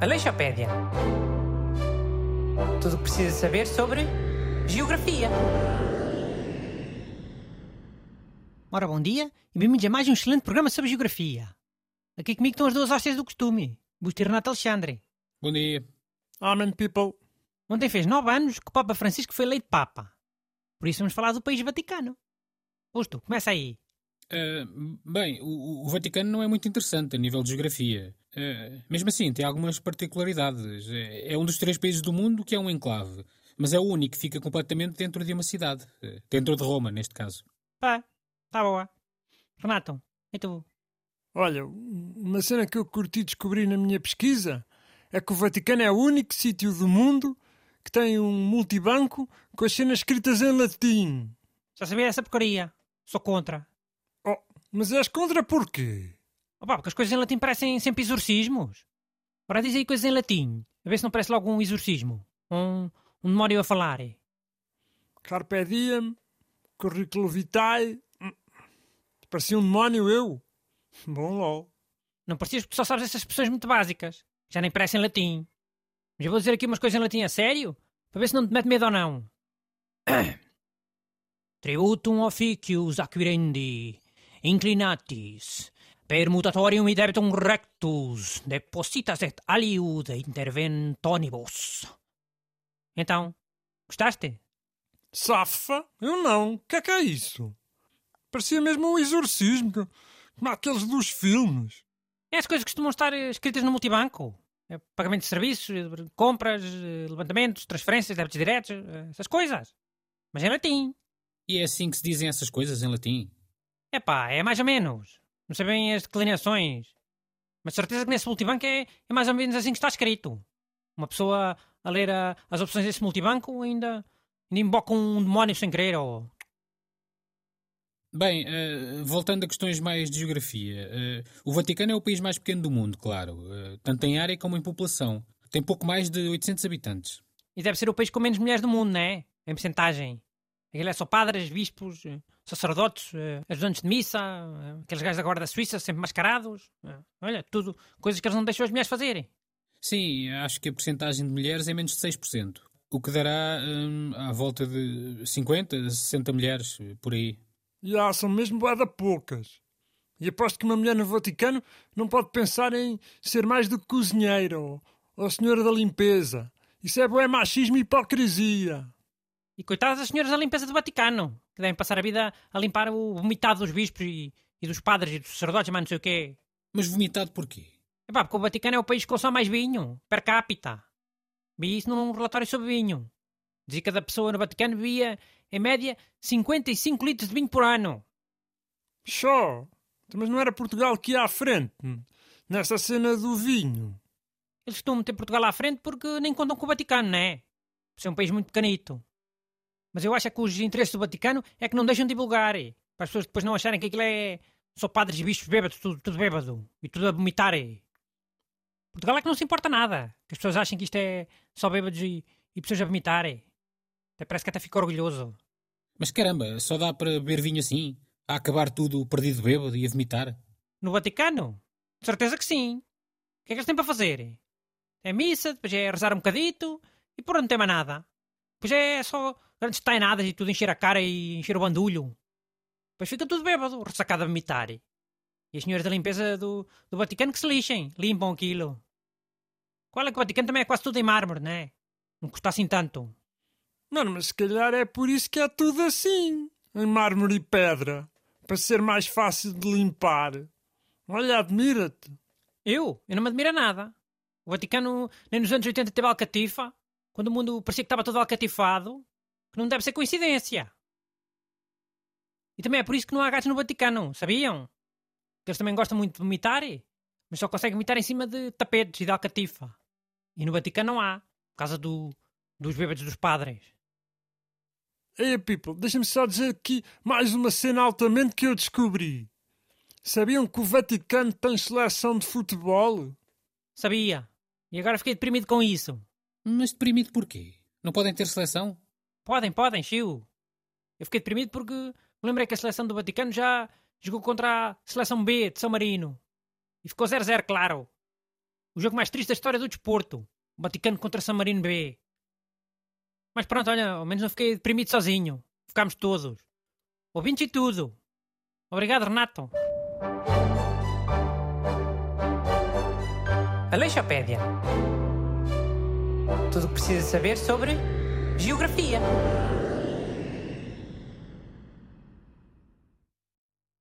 Aleixopédia. Tudo o que precisa saber sobre geografia. Ora, bom dia e bem-vindos a mais um excelente programa sobre geografia. Aqui comigo estão as duas hóstias do costume, Busto e Renato Alexandre. Bom dia. Amen, people. Ontem fez nove anos que o Papa Francisco foi eleito Papa. Por isso vamos falar do país Vaticano. Busto, começa aí. Uh, bem, o, o, Vaticano não é muito interessante a nível de geografia. Uh, mesmo assim, tem algumas particularidades. É, é, um dos três países do mundo que é um enclave, mas é o único que fica completamente dentro de uma cidade. Uh, dentro de Roma, neste caso. Pá, tá boa. Renato, e tu? Olha, uma cena que eu curti descobrir na minha pesquisa é que o Vaticano é o único sítio do mundo que tem um multibanco com as cenas escritas em latim. Já sabia essa porcaria. Sou contra. Mas és contra porquê? Opa, porque as coisas em latim parecem sempre exorcismos. Ora, diz aí coisas em latim. A ver se não parece logo um exorcismo. Um, um demónio a falar. Carpe diem, currículo vitae. Parecia um demónio eu. Bom lol. Não parecias porque só sabes essas expressões muito básicas. Já nem parecem latim. Mas eu vou dizer aqui umas coisas em latim a sério, para ver se não te mete medo ou não. Tributum officius acquirendi, inclinatis, permutatorium debitum rectus, depositas et aliud interventonibus. Então, gostaste? Safa? Eu não. O que é que é isso? Parecia mesmo um exorcismo, como aqueles dos filmes. É as coisas que costumam estar escritas no multibanco. É pagamento de serviços, compras, levantamentos, transferências, débitos diretos, essas coisas. Mas em latim. E é assim que se dizem essas coisas em latim? É pá, é mais ou menos. Não sei bem as declinações. Mas certeza que nesse multibanco é, é mais ou menos assim que está escrito. Uma pessoa a ler a, as opções desse multibanco ainda, ainda invoca um demónio sem querer ou... Bem, uh, voltando a questões mais de geografia, uh, o Vaticano é o país mais pequeno do mundo, claro, uh, tanto em área como em população. Tem pouco mais de 800 habitantes. E deve ser o país com menos mulheres do mundo, não é? Em porcentagem. Aquilo é só padres, bispos, sacerdotes, ajudantes de missa, aqueles gajos agora da Suíça, sempre mascarados. Olha, tudo coisas que eles não deixam as mulheres fazerem. Sim, acho que a porcentagem de mulheres é menos de 6%. O que dará hum, à volta de 50, 60 mulheres por aí. Já, são mesmo boada poucas. E aposto que uma mulher no Vaticano não pode pensar em ser mais do que cozinheira ou, ou senhora da limpeza. Isso é boé machismo e hipocrisia. E coitadas das senhoras da limpeza do Vaticano, que devem passar a vida a limpar o vomitado dos bispos e, e dos padres e dos sacerdotes, mas não sei o quê. Mas vomitado porquê? É pá, porque o Vaticano é o país que consome mais vinho, per capita. Vi isso num relatório sobre vinho. Dizia que cada pessoa no Vaticano bebia, em média, 55 litros de vinho por ano. Só? Mas não era Portugal que ia à frente, nessa cena do vinho. Eles costumam ter Portugal à frente porque nem contam com o Vaticano, não é? Por ser um país muito pequenito. Mas eu acho que os interesses do Vaticano é que não deixam divulgar. Para as pessoas depois não acharem que aquilo é só padres e bichos bêbados, tudo, tudo bêbado. E tudo a vomitar. Portugal é que não se importa nada. Que as pessoas achem que isto é só bêbados e, e pessoas a vomitar. Até parece que até fica orgulhoso. Mas caramba, só dá para beber vinho assim? A acabar tudo perdido bêbado e a vomitar? No Vaticano? De certeza que sim. O que é que eles têm para fazer? É missa, depois é rezar um bocadito e por não tem mais nada. Depois é só grandes tainadas e tudo encher a cara e encher o bandulho. Depois fica tudo bêbado, ressacado a vomitar. E as senhoras da limpeza do, do Vaticano que se lixem, limpam aquilo. Qual é que o Vaticano também é quase tudo em mármore, não é? Não custa assim tanto. Mano, mas se calhar é por isso que é tudo assim, em mármore e pedra, para ser mais fácil de limpar. Olha, admira-te. Eu? Eu não me admiro nada. O Vaticano nem nos anos 80 teve alcatifa, quando o mundo parecia que estava todo alcatifado, que não deve ser coincidência. E também é por isso que não há gatos no Vaticano, sabiam? Que eles também gostam muito de vomitar, mas só conseguem vomitar em cima de tapetes e de alcatifa. E no Vaticano não há, por causa do, dos bêbados dos padres. Ei, people, deixa-me só dizer aqui mais uma cena altamente que eu descobri. Sabiam que o Vaticano tem seleção de futebol? Sabia. E agora fiquei deprimido com isso. Mas deprimido porquê? Não podem ter seleção? Podem, podem, Chiu. Eu fiquei deprimido porque me lembrei que a seleção do Vaticano já, jogou contra a seleção B de São Marino. E ficou 0-0, claro. O jogo mais triste da história do desporto. O Vaticano contra São Marino B. Mas pronto, olha, ao menos não fiquei deprimido sozinho. Ficámos todos. Ouvintes e tudo. Obrigado, Renato. Aleixopédia. Tudo o que precisa saber sobre geografia.